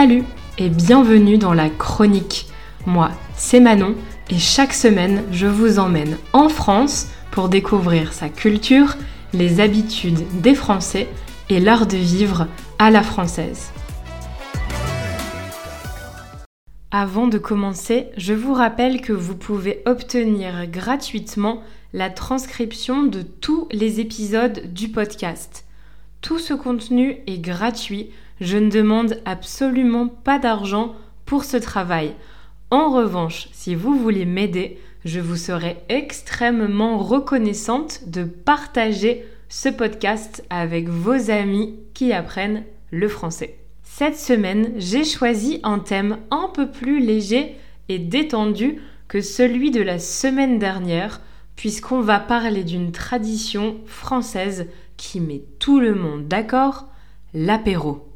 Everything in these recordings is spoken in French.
Salut et bienvenue dans la chronique. Moi, c'est Manon et chaque semaine, je vous emmène en France pour découvrir sa culture, les habitudes des Français et l'art de vivre à la française. Avant de commencer, je vous rappelle que vous pouvez obtenir gratuitement la transcription de tous les épisodes du podcast. Tout ce contenu est gratuit, je ne demande absolument pas d'argent pour ce travail. En revanche, si vous voulez m'aider, je vous serai extrêmement reconnaissante de partager ce podcast avec vos amis qui apprennent le français. Cette semaine, j'ai choisi un thème un peu plus léger et détendu que celui de la semaine dernière, puisqu'on va parler d'une tradition française qui met tout le monde d'accord, l'apéro.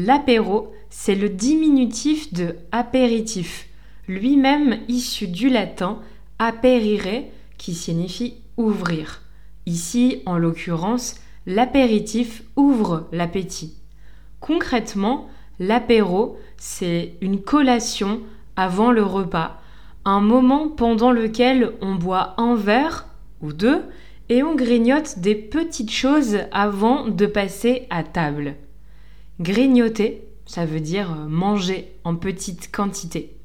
L'apéro, c'est le diminutif de apéritif, lui-même issu du latin aperire, qui signifie ouvrir. Ici, en l'occurrence, l'apéritif ouvre l'appétit. Concrètement, l'apéro, c'est une collation avant le repas, un moment pendant lequel on boit un verre ou deux et on grignote des petites choses avant de passer à table. Grignoter, ça veut dire manger en petite quantité.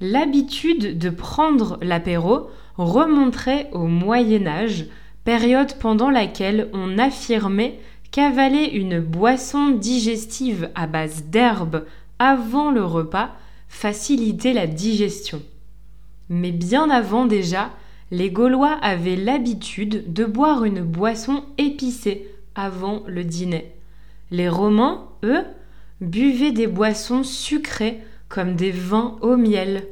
L'habitude de prendre l'apéro remonterait au Moyen Âge, période pendant laquelle on affirmait qu'avaler une boisson digestive à base d'herbes avant le repas facilitait la digestion. Mais bien avant déjà, les Gaulois avaient l'habitude de boire une boisson épicée avant le dîner. Les Romains, eux, buvaient des boissons sucrées comme des vins au miel.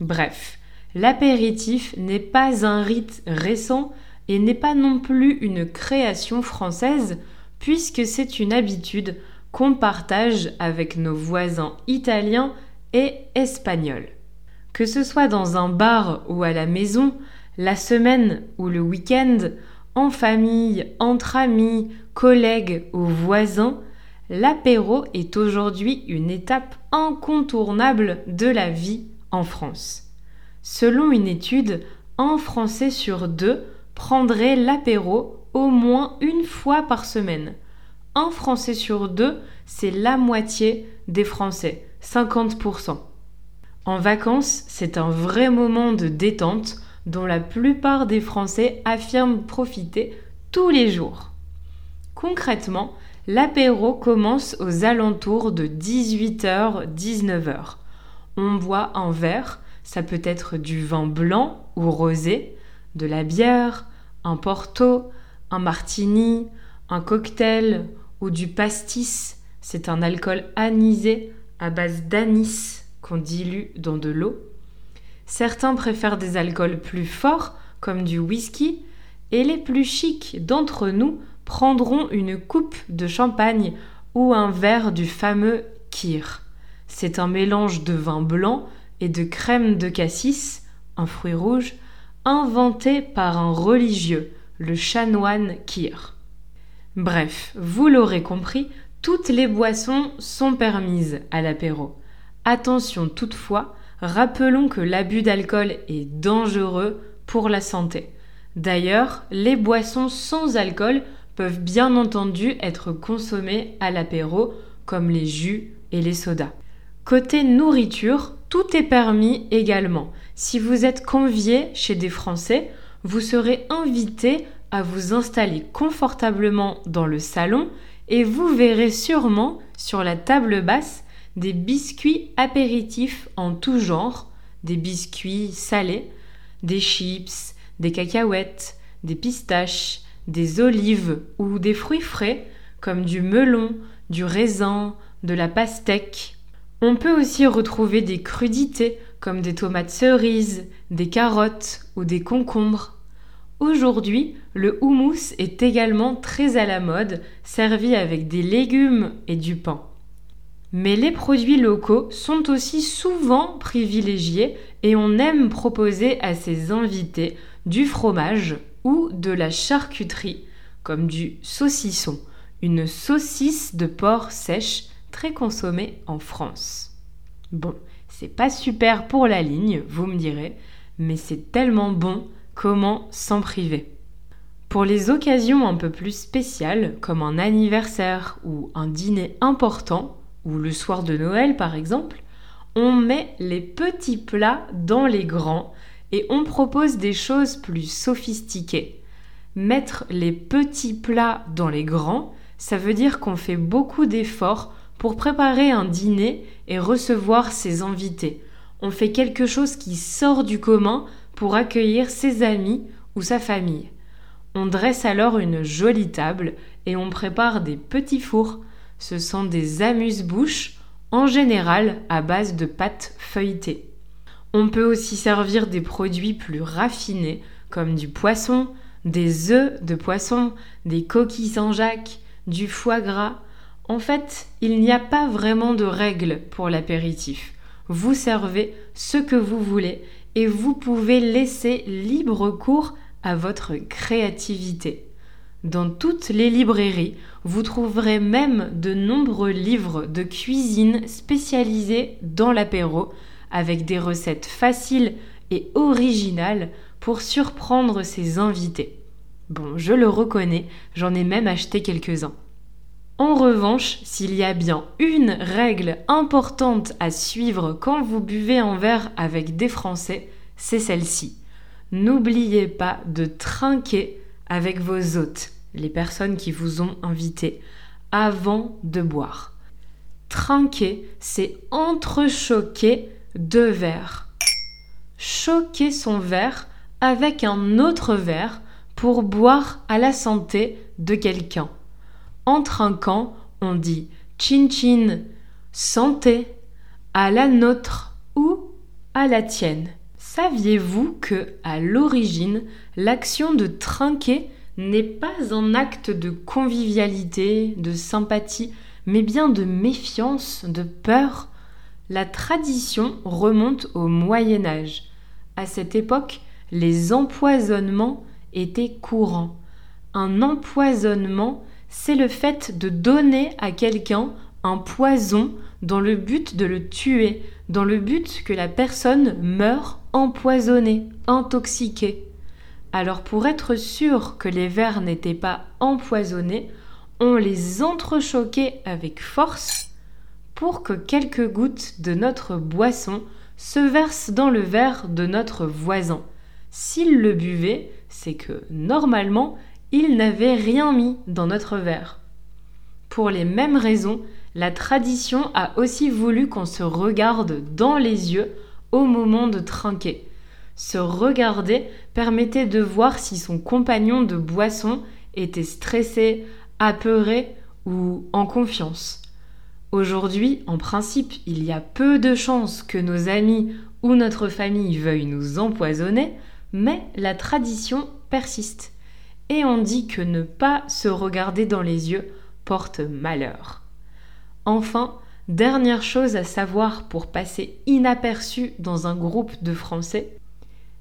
Bref, l'apéritif n'est pas un rite récent et n'est pas non plus une création française, puisque c'est une habitude qu'on partage avec nos voisins italiens et espagnols. Que ce soit dans un bar ou à la maison, la semaine ou le week-end, en famille, entre amis, collègues ou voisins, l'apéro est aujourd'hui une étape incontournable de la vie en France. Selon une étude, un Français sur deux prendrait l'apéro au moins une fois par semaine. Un Français sur deux, c'est la moitié des Français, 50%. En vacances, c'est un vrai moment de détente dont la plupart des Français affirment profiter tous les jours. Concrètement, l'apéro commence aux alentours de 18h-19h. On boit un verre, ça peut être du vin blanc ou rosé, de la bière, un porto, un martini, un cocktail ou du pastis. C'est un alcool anisé à base d'anis qu'on dilue dans de l'eau. Certains préfèrent des alcools plus forts comme du whisky et les plus chics d'entre nous prendront une coupe de champagne ou un verre du fameux kir. C'est un mélange de vin blanc et de crème de cassis, un fruit rouge, inventé par un religieux, le chanoine Kir. Bref, vous l'aurez compris, toutes les boissons sont permises à l'apéro. Attention toutefois, rappelons que l'abus d'alcool est dangereux pour la santé. D'ailleurs, les boissons sans alcool peuvent bien entendu être consommées à l'apéro, comme les jus et les sodas. Côté nourriture, tout est permis également. Si vous êtes convié chez des Français, vous serez invité à vous installer confortablement dans le salon et vous verrez sûrement sur la table basse des biscuits apéritifs en tout genre, des biscuits salés, des chips, des cacahuètes, des pistaches, des olives ou des fruits frais comme du melon, du raisin, de la pastèque. On peut aussi retrouver des crudités comme des tomates cerises, des carottes ou des concombres. Aujourd'hui, le houmous est également très à la mode, servi avec des légumes et du pain. Mais les produits locaux sont aussi souvent privilégiés et on aime proposer à ses invités du fromage ou de la charcuterie, comme du saucisson, une saucisse de porc sèche très consommée en France. Bon, c'est pas super pour la ligne, vous me direz, mais c'est tellement bon, comment s'en priver? Pour les occasions un peu plus spéciales, comme un anniversaire ou un dîner important, ou le soir de Noël par exemple, on met les petits plats dans les grands et on propose des choses plus sophistiquées. Mettre les petits plats dans les grands, ça veut dire qu'on fait beaucoup d'efforts pour préparer un dîner et recevoir ses invités. On fait quelque chose qui sort du commun pour accueillir ses amis ou sa famille. On dresse alors une jolie table et on prépare des petits fours. Ce sont des amuse-bouches, en général à base de pâte feuilletée. On peut aussi servir des produits plus raffinés comme du poisson, des œufs de poisson, des coquilles Saint-Jacques, du foie gras. En fait, il n'y a pas vraiment de règles pour l'apéritif. Vous servez ce que vous voulez et vous pouvez laisser libre cours à votre créativité. Dans toutes les librairies, vous trouverez même de nombreux livres de cuisine spécialisés dans l'apéro avec des recettes faciles et originales pour surprendre ses invités. Bon, je le reconnais, j'en ai même acheté quelques-uns. En revanche, s'il y a bien une règle importante à suivre quand vous buvez un verre avec des Français, c'est celle-ci. N'oubliez pas de trinquer avec vos hôtes, les personnes qui vous ont invité, avant de boire. Trinquer, c'est entrechoquer deux verres. Choquer son verre avec un autre verre pour boire à la santé de quelqu'un. En trinquant, on dit chin chin, santé, à la nôtre ou à la tienne. Saviez-vous que, à l'origine, l'action de trinquer n'est pas un acte de convivialité, de sympathie, mais bien de méfiance, de peur? La tradition remonte au Moyen Âge. À cette époque, les empoisonnements étaient courants. Un empoisonnement, c'est le fait de donner à quelqu'un un poison dans le but de le tuer, dans le but que la personne meure empoisonnée, intoxiquée. Alors pour être sûr que les vers n'étaient pas empoisonnés, on les entrechoquait avec force pour que quelques gouttes de notre boisson se versent dans le verre de notre voisin. S'il le buvait, c'est que normalement, il n'avait rien mis dans notre verre. Pour les mêmes raisons, la tradition a aussi voulu qu'on se regarde dans les yeux au moment de trinquer. Se regarder permettait de voir si son compagnon de boisson était stressé, apeuré ou en confiance. Aujourd'hui, en principe, il y a peu de chances que nos amis ou notre famille veuillent nous empoisonner, mais la tradition persiste. Et on dit que ne pas se regarder dans les yeux porte malheur. Enfin, dernière chose à savoir pour passer inaperçu dans un groupe de Français,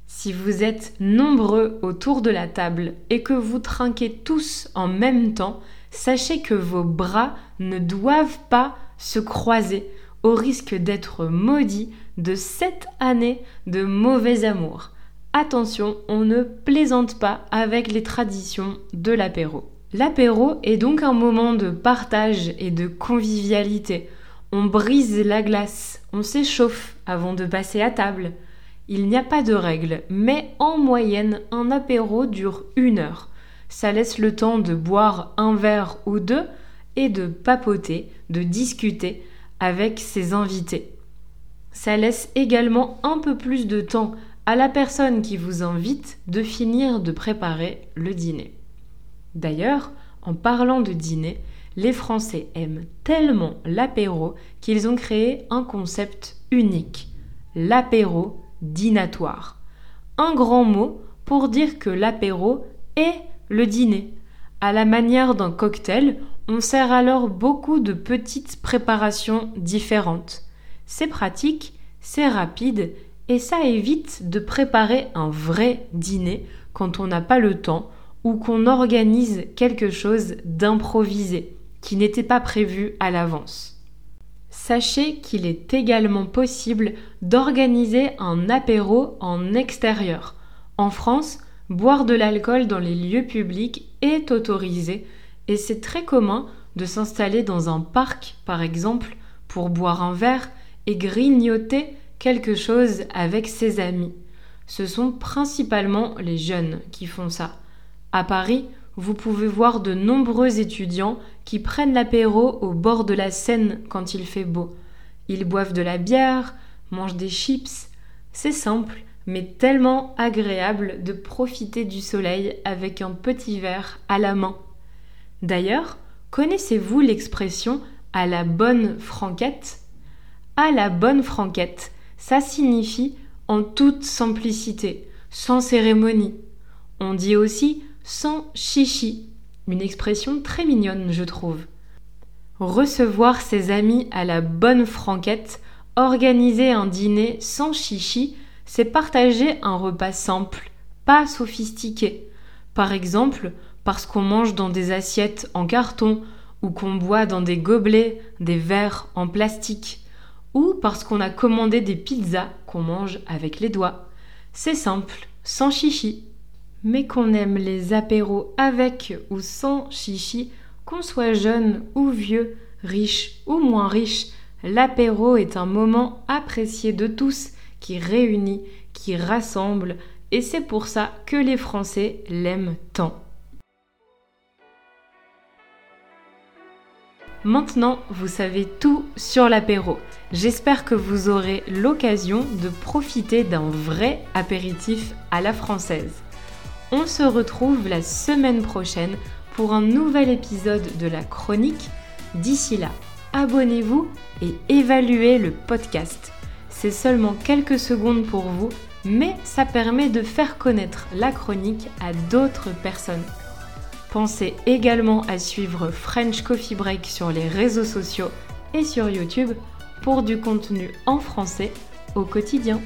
si vous êtes nombreux autour de la table et que vous trinquez tous en même temps, sachez que vos bras ne doivent pas se croiser au risque d'être maudits de sept années de mauvais amour. Attention, on ne plaisante pas avec les traditions de l'apéro. L'apéro est donc un moment de partage et de convivialité. On brise la glace, on s'échauffe avant de passer à table. Il n'y a pas de règle, mais en moyenne, un apéro dure une heure. Ça laisse le temps de boire un verre ou deux et de papoter, de discuter avec ses invités. Ça laisse également un peu plus de temps à la personne qui vous invite de finir de préparer le dîner. D'ailleurs, en parlant de dîner, les Français aiment tellement l'apéro qu'ils ont créé un concept unique, l'apéro dînatoire. Un grand mot pour dire que l'apéro est le dîner. À la manière d'un cocktail, on sert alors beaucoup de petites préparations différentes. C'est pratique, c'est rapide et ça évite de préparer un vrai dîner quand on n'a pas le temps ou qu'on organise quelque chose d'improvisé, qui n'était pas prévu à l'avance. Sachez qu'il est également possible d'organiser un apéro en extérieur. En France, boire de l'alcool dans les lieux publics est autorisé et c'est très commun de s'installer dans un parc, par exemple, pour boire un verre et grignoter quelque chose avec ses amis. Ce sont principalement les jeunes qui font ça. À Paris, vous pouvez voir de nombreux étudiants qui prennent l'apéro au bord de la Seine quand il fait beau. Ils boivent de la bière, mangent des chips. C'est simple, mais tellement agréable de profiter du soleil avec un petit verre à la main. D'ailleurs, connaissez-vous l'expression à la bonne franquette? À la bonne franquette, ça signifie en toute simplicité, sans cérémonie. On dit aussi sans chichi, une expression très mignonne, je trouve. Recevoir ses amis à la bonne franquette, organiser un dîner sans chichi, c'est partager un repas simple, pas sophistiqué. Par exemple, parce qu'on mange dans des assiettes en carton ou qu'on boit dans des gobelets, des verres en plastique, ou parce qu'on a commandé des pizzas qu'on mange avec les doigts. C'est simple, sans chichi. Mais qu'on aime les apéros avec ou sans chichi, qu'on soit jeune ou vieux, riche ou moins riche, l'apéro est un moment apprécié de tous, qui réunit, qui rassemble, et c'est pour ça que les Français l'aiment tant. Maintenant, vous savez tout sur l'apéro. J'espère que vous aurez l'occasion de profiter d'un vrai apéritif à la française. On se retrouve la semaine prochaine pour un nouvel épisode de la chronique. D'ici là, abonnez-vous et évaluez le podcast. C'est seulement quelques secondes pour vous, mais ça permet de faire connaître la chronique à d'autres personnes. Pensez également à suivre French Coffee Break sur les réseaux sociaux et sur YouTube pour du contenu en français au quotidien.